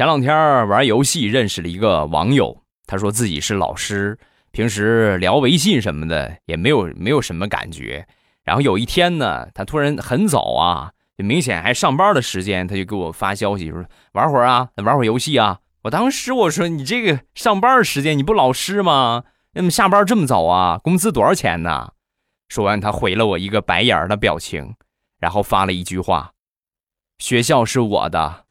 前两天玩游戏认识了一个网友，他说自己是老师，平时聊微信什么的也没有没有什么感觉。然后有一天呢，他突然很早啊，就明显还上班的时间，他就给我发消息说玩会儿啊，玩会儿游戏啊。我当时我说你这个上班时间你不老师吗？那么下班这么早啊？工资多少钱呢？说完，他回了我一个白眼儿的表情，然后发了一句话：“学校是我的。”